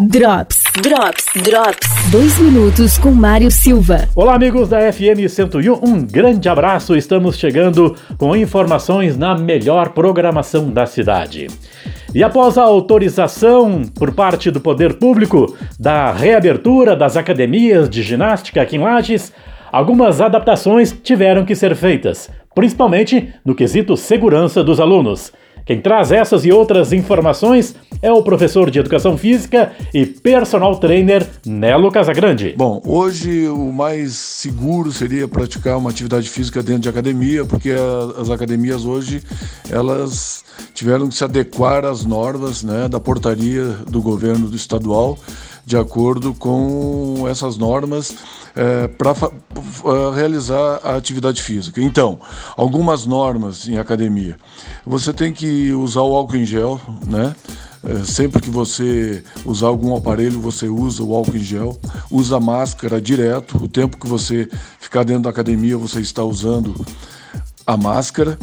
Drops, Drops, Drops. Dois minutos com Mário Silva. Olá, amigos da FM 101. Um grande abraço. Estamos chegando com informações na melhor programação da cidade. E após a autorização por parte do poder público da reabertura das academias de ginástica aqui em Lages, algumas adaptações tiveram que ser feitas, principalmente no quesito segurança dos alunos. Quem traz essas e outras informações é o professor de Educação Física e personal trainer Nelo Casagrande. Bom, hoje o mais seguro seria praticar uma atividade física dentro de academia, porque as academias hoje elas tiveram que se adequar às normas né, da portaria do governo do estadual de acordo com essas normas é, para realizar a atividade física. Então, algumas normas em academia. Você tem que usar o álcool em gel, né? É, sempre que você usar algum aparelho, você usa o álcool em gel, usa máscara direto. O tempo que você ficar dentro da academia, você está usando a máscara,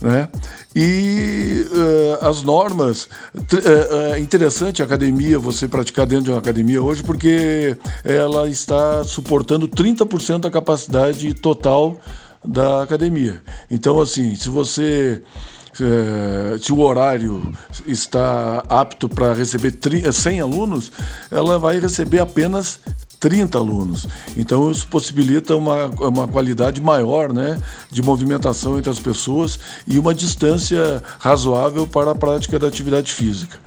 né? E uh, as normas, é uh, interessante a academia, você praticar dentro de uma academia hoje, porque ela está suportando 30% da capacidade total da academia. Então, assim, se você se o horário está apto para receber 100 alunos, ela vai receber apenas 30 alunos. Então isso possibilita uma, uma qualidade maior né, de movimentação entre as pessoas e uma distância razoável para a prática da atividade física.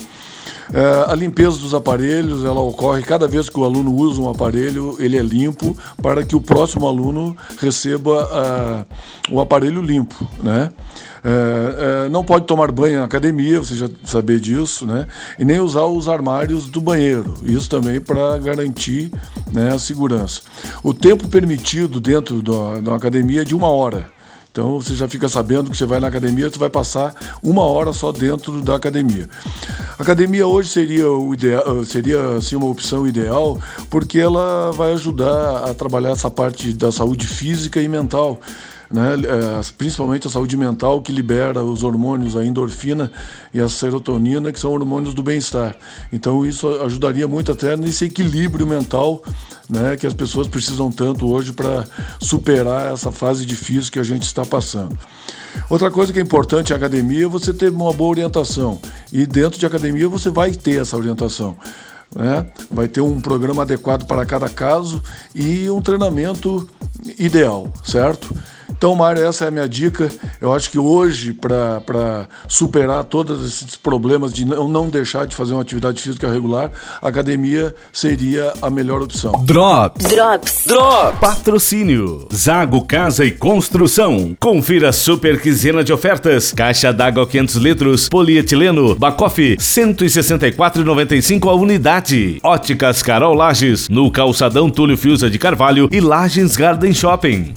É, a limpeza dos aparelhos ela ocorre cada vez que o aluno usa um aparelho, ele é limpo para que o próximo aluno receba uh, o aparelho limpo, né? É, é, não pode tomar banho na academia, você já saber disso, né? E nem usar os armários do banheiro. Isso também para garantir né, a segurança. O tempo permitido dentro da, da academia é de uma hora. Então você já fica sabendo que você vai na academia, você vai passar uma hora só dentro da academia. Academia hoje seria o ideal, seria assim uma opção ideal, porque ela vai ajudar a trabalhar essa parte da saúde física e mental né, é, principalmente a saúde mental, que libera os hormônios, a endorfina e a serotonina, que são hormônios do bem-estar. Então, isso ajudaria muito até nesse equilíbrio mental né, que as pessoas precisam tanto hoje para superar essa fase difícil que a gente está passando. Outra coisa que é importante em academia é você ter uma boa orientação. E dentro de academia você vai ter essa orientação. Né? Vai ter um programa adequado para cada caso e um treinamento ideal, certo? Então, Mário, essa é a minha dica. Eu acho que hoje, para superar todos esses problemas de não, não deixar de fazer uma atividade física regular, a academia seria a melhor opção. Drops. Drops. Drops. Patrocínio. Zago Casa e Construção. Confira super quinzena de ofertas. Caixa d'água 500 litros. Polietileno. Bacoff. 164,95 a unidade. Óticas Carol Lages. No calçadão Túlio Fiusa de Carvalho e Lages Garden Shopping.